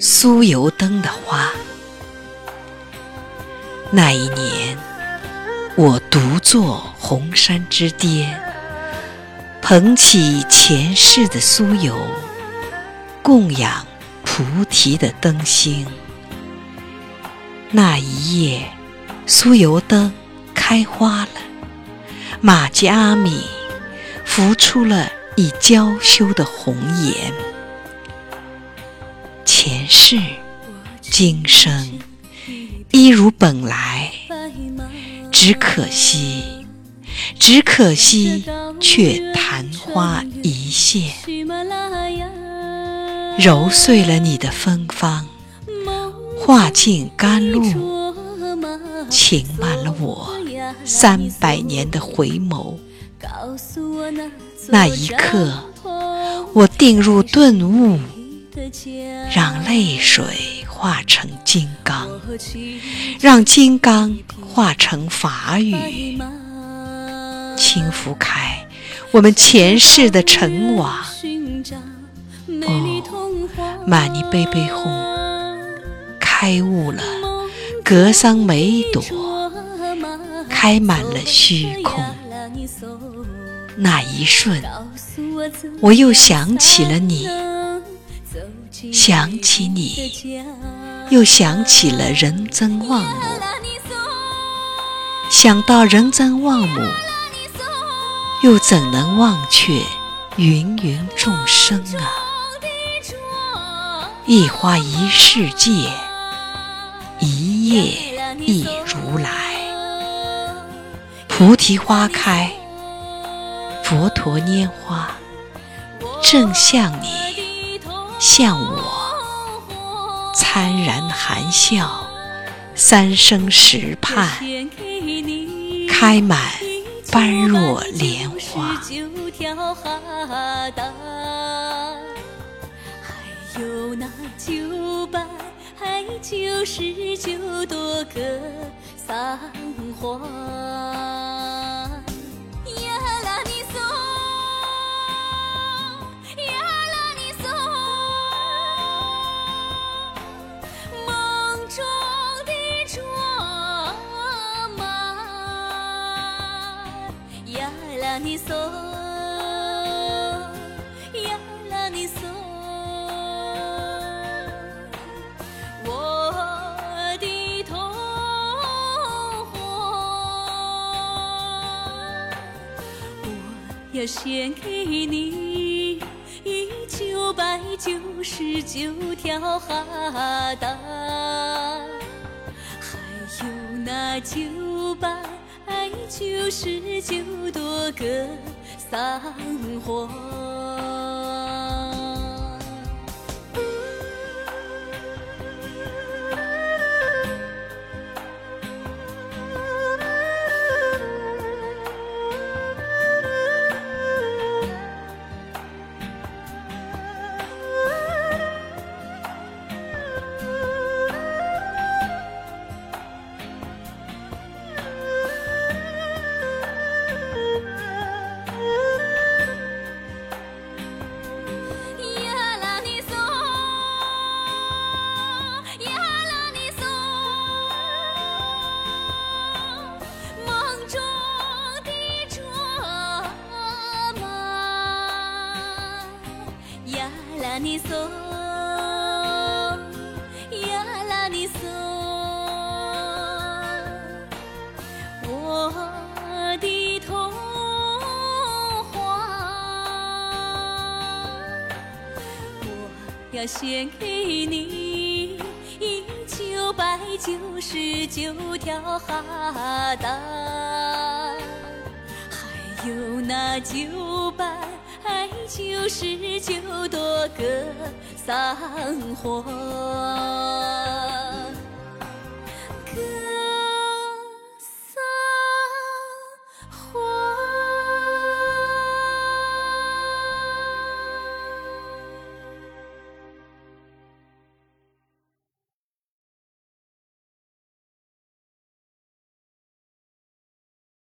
酥油灯的花。那一年，我独坐红山之巅，捧起前世的酥油，供养菩提的灯芯。那一夜，酥油灯开花了，玛吉阿米浮出了已娇羞的红颜。是，今生。一如本来，只可惜，只可惜，却昙花一现，揉碎了你的芬芳，化尽甘露，噙满了我三百年的回眸。那一刻，我定入顿悟，让泪水。化成金刚，让金刚化成法语，轻拂开我们前世的尘网。哦，玛尼贝贝哄，开悟了，格桑梅朵开满了虚空。那一瞬，我又想起了你。想起你，又想起了仁增旺姆。想到仁增旺姆，又怎能忘却芸芸众生啊？一花一世界，一叶一如来。菩提花开，佛陀拈花，正像你。像我参然含笑，三生石畔开满般若莲花。还有那九百九十九朵格桑花。拉尼索，呀拉尼索，我的童话，我要献给你九百九十九条哈达，还有那九百。九十九朵格桑花。拉尼索，呀拉尼索，我的童话，我要献给你九百九十九条哈达，还有那九百。九十九朵格桑花。